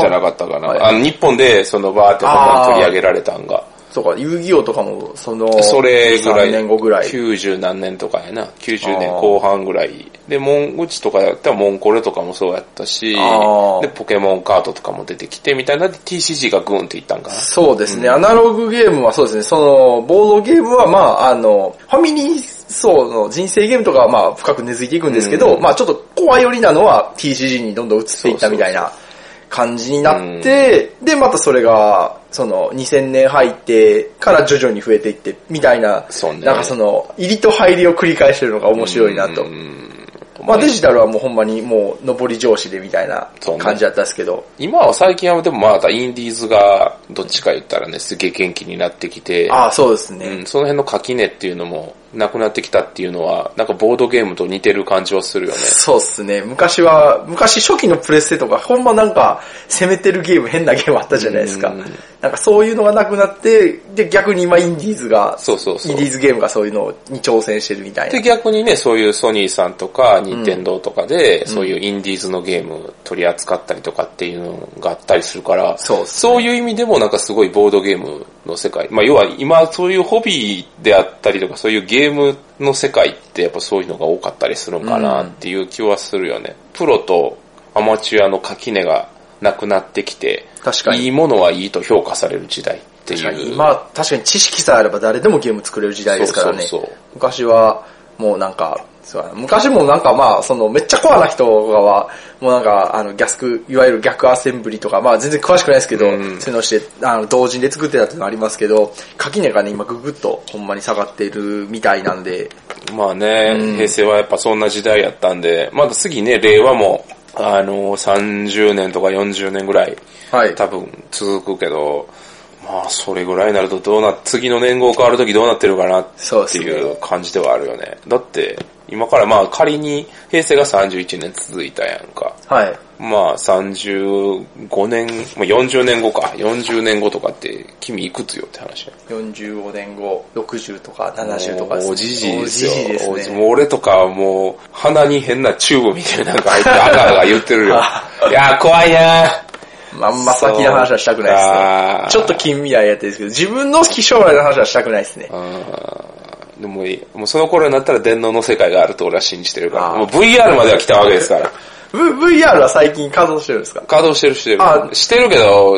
じゃなかったかな。はいあの、日本でそのバーって本番取り上げられたんが。そうか、遊戯王とかも、その、それぐらい。3年後ぐらい。90何年とかやな。90年後半ぐらい。で、モン、うちとかやったらモンコレとかもそうやったしで、ポケモンカードとかも出てきてみたいなで TCG がグーンっていったんかな。そうですね、アナログゲームはそうですね、その、ボードゲームはまあ、あの、ファミリー層の人生ゲームとかはまあ、深く根付いていくんですけど、うんまあちょっとコア寄りなのは TCG にどんどん移っていったみたいな感じになって、で、またそれが、その、2000年入ってから徐々に増えていって、みたいな、ねなんかその、入りと入りを繰り返してるのが面白いなと。うんまあデジタルはもうほんまにもう上り上司でみたいな感じだったんですけど。今は最近はでもまだインディーズがどっちか言ったらね、すげえ元気になってきて、ああ、そうですね。うん、その辺の垣根っていうのもなくなってきたっていうのは、なんかボードゲームと似てる感じはするよね。そうっすね。昔は、昔初期のプレステとか、ほんまなんか、攻めてるゲーム、変なゲームあったじゃないですかうん。なんかそういうのがなくなって、で、逆に今インディーズが、そうそうそうインディーズゲームがそういうのに挑戦してるみたいで、な。逆にね、そういうソニーさんとか、ニンテンドーとかで、そういうインディーズのゲーム取り扱ったりとかっていうのがあったりするから、そうねそういう意味でもなんかすごいボードゲームの世界、まあ要は今そういうホビーであったりとか、そういうゲームの世界ってやっぱそういうのが多かったりするんかなっていう気はするよね。プロとアマチュアの垣根がなくなってきて、確かにいいものはいいと評価される時代って確かに。いう。まあ、確かに知識さえあれば誰でもゲーム作れる時代ですからね。そうそうそう昔は、もうなんか、そう。昔もなんかまあ、そのめっちゃコアな人は、もうなんか、あの、逆、いわゆる逆アセンブリとか、まあ全然詳しくないですけど、うん。そういうのをして、あの、同時で作ってたっていうのありますけど、垣根がね、今ググッとほんまに下がってるみたいなんで、まあね、うん。平成はやっぱそんな時代やったんで、まだ次ね、令和も、あの、30年とか40年ぐらい、はい。多分続くけど、まあそれぐらいになるとどうな、次の年号変わるときどうなってるかなっていう感じではあるよね。だって、今からまあ仮に平成が31年続いたやんか。はい。まあ35年、まあ40年後か。40年後とかって君いくつよって話や。45年後、60とか70とかですね。おじじいですよ。おじじいですね。もう俺とかはもう、鼻に変なチューブみたいなのが入って、あがあが言ってるよ。いやー、怖いなまああんま先の話はしたくないですあねー。ちょっと近未来やってるんですけど、自分の将来の話はしたくないですね。でもいい、もうその頃になったら電脳の世界があると俺は信じてるから。もう VR までは来たわけですから。v、VR は最近稼働してるんですか？稼働してるしてるあ。してるけど、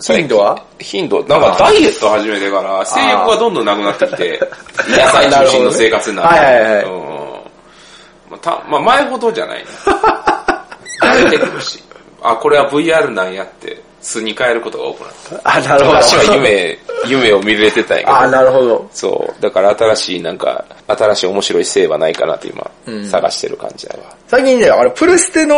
頻度は？頻度？なんかダイエット始めてから、性欲がどんどんなくなってきて、野菜中心の生活になって。はいはいはいうんまあたまあ前ほどじゃないね。慣れてくるし。あ、これは VR なんやって、素に変えることが多くなった。あ、なるほど。昔は夢、夢を見れてたんやけど。あ、なるほど。そう。だから新しいなんか、新しい面白い性はないかなって今、探してる感じだわ。最近ね、あれ、プレステの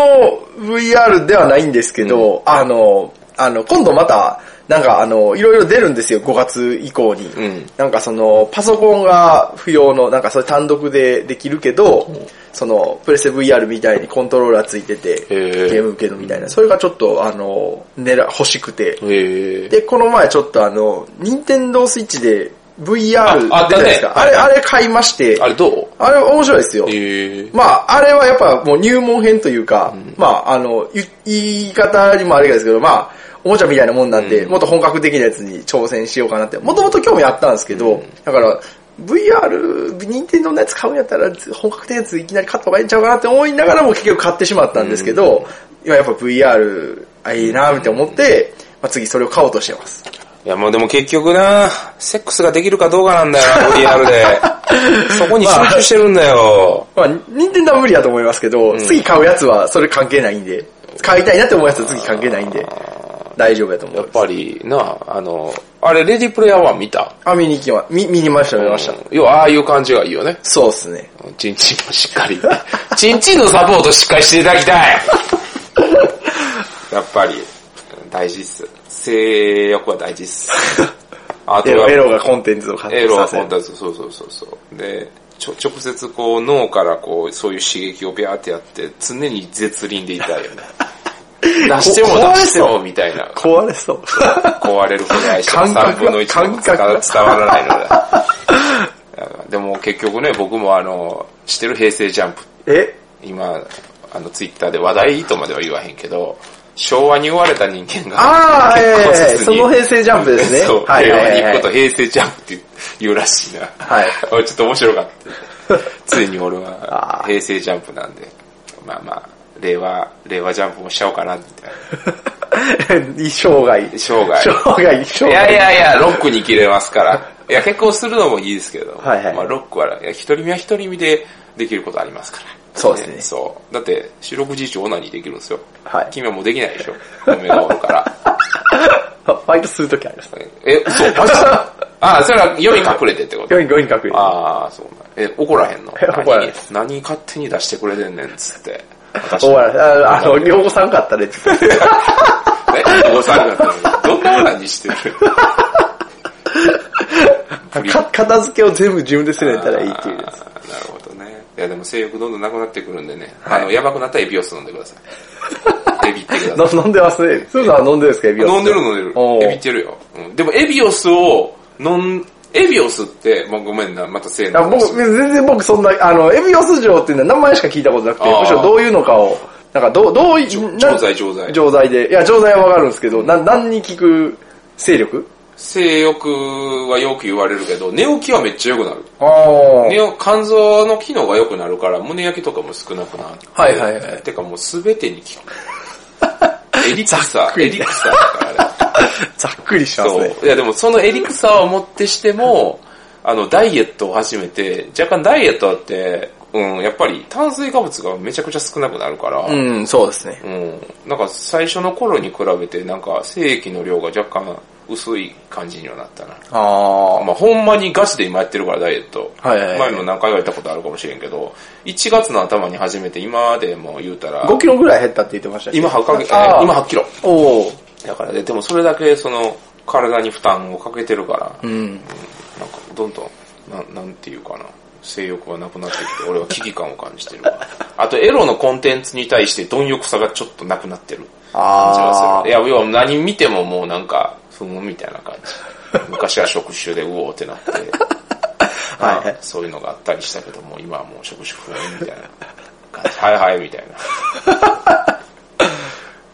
VR ではないんですけど、あの、あの、今度また、なんかあの、いろいろ出るんですよ、5月以降に。んなんかその、パソコンが不要の、なんかそれ単独でできるけど、その、プレステ VR みたいにコントローラーついてて、ゲー。ーム受けるみたいな。それがちょっと、あの、狙、欲しくて。で、この前ちょっとあの、任天堂スイッチで VR た。じゃないですか。あれ、あれ買いまして、あれどう？あれ面白いですよ。まあ、あれはやっぱもう入門編というか、まあ、あの、言言い方にもあれですけど、まあ、おもちゃみたいなもんなんで、もっと本格的なやつに挑戦しようかなって、もともと興味あったんですけど、だから、VR、任天堂のやつ買うんやったら、本格的なやついきなり買った方がいいんちゃうかなって思いながらも結局買ってしまったんですけど、今やっぱ VR、あ、いいなって思って、まあ、次それを買おうとしてます。いやもうでも結局な、セックスができるかどうかなんだよな、リアルで。そこに集中してるんだよ。まあ、任天堂は無理だと思いますけど、次買うやつはそれ関係ないんで、買いたいなって思うやつは次関係ないんで、大丈夫やと思うやっ。ぱりな、あの、あれ、レディプレイヤー1見た？あ、見に行きま、見、見にました、見ました。うん要はああいう感じがいいよね。そうっすね。チンチンもしっかり。チンチンのサポートしっかりしていただきたい。やっぱり。大事っす。性欲は大事っす。あエロエロがコンテンツを獲エロ得させる。はコンテンツ、そうそうそうそう。で、ちょ直接こう脳からこうそういう刺激をビャーってやって常に絶倫でいたいよね。出しても出してもみたいな。壊れそう。壊れるほど愛しても感覚3分の1も感覚伝わらないのだ。でも結局ね、僕もあの、してる平成ジャンプ。え？今、あのツイッターで話題とまでは言わへんけど、昭和に追われた人間が、ああ、ええせずにその平成ジャンプですね。そう、はいはいはいに行くこと平成ジャンプって言うらしいな。はい 俺ちょっと面白かった。ついに俺は平成ジャンプなんで、まあまあ、令和、令和ジャンプもしちゃおうかな、みたいな。生涯。生涯生涯、生涯。いやいやいや、ロックに切れますから。いや、結婚するのもいいですけど、はいはいまあロックは、いや、一人身は一人身でできることありますから。そうですねそう。だって、四六時中オナニーできるんですよ。はい君はもうできないでしょ。嫁がおるから。バイトするときあります。え、そう、マジだ。あ、それは世に隠れてってこと？4人、5人隠れて。ああ、そうなん。え、怒らへんの？え 怒らへん何何勝手に出してくれてんねん、つって。私お前ああの、両方さんかったねって言って。え、おさんだったのに。どんなオナニーしてる？か片付けを全部自分でせれたらいいっていうやつ。なるほどね。いやでも性欲どんどんなくなってくるんでね。はいあの、やばくなったらエビオス飲んでください。エビってください。の飲んでますね。そういうのは飲んでるんですか？エビオス飲んでる飲んでるエビってるよ。うんでもエビオスを飲ん、エビオスって、もうごめんな、またせいあ僕、全然僕そんな、あの、エビオス錠っていうのは名前しか聞いたことなくて、むしろどういうのかを、なんかどう、どういう、な錠剤錠剤錠剤で。いや、錠剤はわかるんですけど、な、何に効く？勢力？性欲はよく言われるけど、寝起きはめっちゃ良くなる。ああ。寝肝臓の機能が良くなるから、胸焼けとかも少なくなって。はいはいはいてかもうすべてに効く。エリクサー、エリクサーだからね。ざっくりしますそうね。。いやでもそのエリクサーをもってしても、あの、ダイエットを始めて、若干ダイエットって、うん、やっぱり炭水化物がめちゃくちゃ少なくなるから、うん、そうですね。うん。なんか最初の頃に比べて、なんか精液の量が若干薄い感じにはなったな。あまあほんまにガチで今やってるからダイエット。はいはいはい前も何回かやったことあるかもしれんけど、1月の頭に始めて今でも言うたら、5キロぐらい減ったって言ってましたね今8ヶ月、今8キロ。おお。だからね、でもそれだけその体に負担をかけてるから、うん。なんかどんどん、なんなんていうかな、性欲がなくなってきて、俺は危機感を感じてるわ。あとエロのコンテンツに対して貪欲さがちょっとなくなってる感じあがする。いや、要は何見てももうなんか、ふむみたいな感じ。昔は触手でうおーってなって、はいまあそういうのがあったりしたけども、今はもう触手不明みたいな感じ。はいはい、みたいな。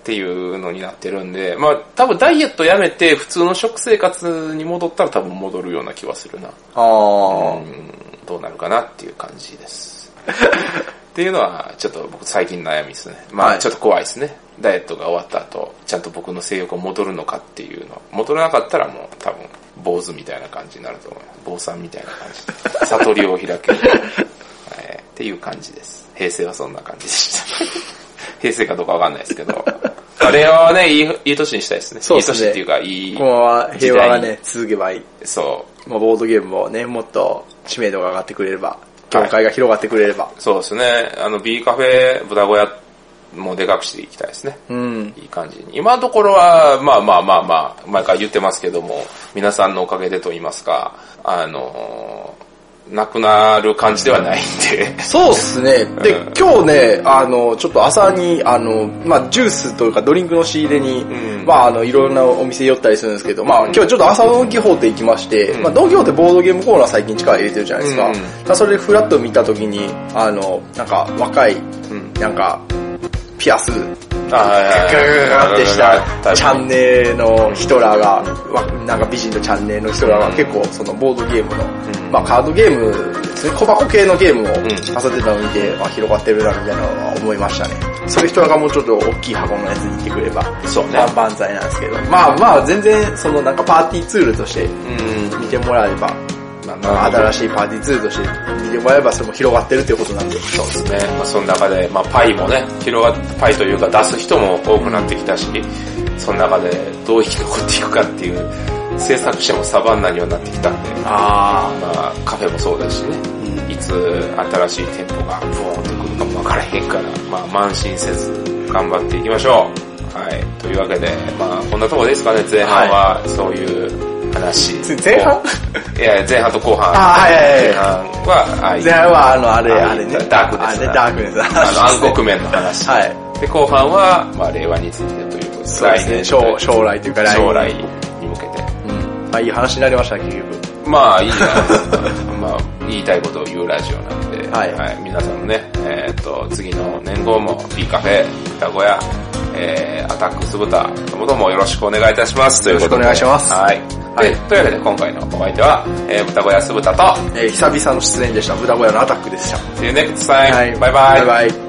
っていうのになってるんで、まあ多分ダイエットやめて普通の食生活に戻ったら多分戻るような気はするな。あ。あうんどうなるかなっていう感じです。っていうのは、ちょっと僕最近悩みですね。まはいあちょっと怖いですね。ダイエットが終わった後、ちゃんと僕の性欲が戻るのかっていうの。戻らなかったらもう多分、坊主みたいな感じになると思います。坊さんみたいな感じで。悟りを開ける、はい。っていう感じです。平成はそんな感じでした。平成かどうかわかんないですけど。あれはね、いい、いい年にしたいですね。そうですねいい年っていうか、いいこのまま平和がね、続けばいい。そう。まあ、ボードゲームもね、もっと知名度が上がってくれれば、業界が広がってくれれば。そうですね。あの、B カフェ、豚小屋もでかくしていきたいですね。うん。いい感じに。今のところは、まあまあまあまあ、毎回言ってますけども、皆さんのおかげでと言いますか、あのーなくなる感じではないんで、そうっすね。で、うん今日ね、あの、ちょっと朝に、あの、まあ、ジュースというかドリンクの仕入れに、んまあ、あの、いろんなお店寄ったりするんですけど、まあ、うん今日ちょっと朝ドンキホーテ行きまして、うんまあ、ドンキホーテボードゲームコーナー最近力入れてるじゃないですか。うんそれでフラッと見たときに、あの、なんか、若い、うん。なんか、ピアス、ガガガガってしたチャンネルの人らが、わなんか美人のチャンネルの人らが結構そのボードゲームの、うん。まあカードゲームですね、小箱系のゲームをん。遊んでたのを見て、あ広がってるなみたいなのは思いましたね。そういう人らがもうちょっと大きい箱のやつにいてくれば、そうね。まあ万歳なんですけど、まあまあ全然そのなんかパーティーツールとしてうん。見てもらえば、まあまあ新しいパーティーツールとして見てもらえばそれも広がってるっていうことなんで。そうですね。まあ、その中で、まあ、パイもね、広がっパイというか出す人も多くなってきたし、その中でどう生き残っていくかっていう、制作者もサバンナにはなってきたんで、あまあ、カフェもそうだしね、いつ新しい店舗がブーンと来るかもわからへんから、まあ、慢心せず頑張っていきましょう。はい。というわけで、まあこんなところですかね、前半は、そういう話。前半？いや、前半と後半。あはいはいはい前半は、あ前半はあの、あれ、ああれね。ダークですあれ、ダークです。あの、暗黒面の話。はい。で、後半は、まあ令和についてということで、そうですね。将将来というか来年将来に向けて。うん。まあいい話になりました、結局。まあいいじゃないですか。まあ言いたいことを言うラジオなんで、はい皆さんもね、えっ、と、次の年号も P カフェ、双子屋、えー、アタックスブタともどもよろしくお願いいたします。ということで。よろしくお願いしますはい。はいでというわけで今回のお相手は、えー、双子屋酢豚と、えー久々の出演でした。豚小屋のアタックでした。See you next time. はいバイバイ。バイバイ。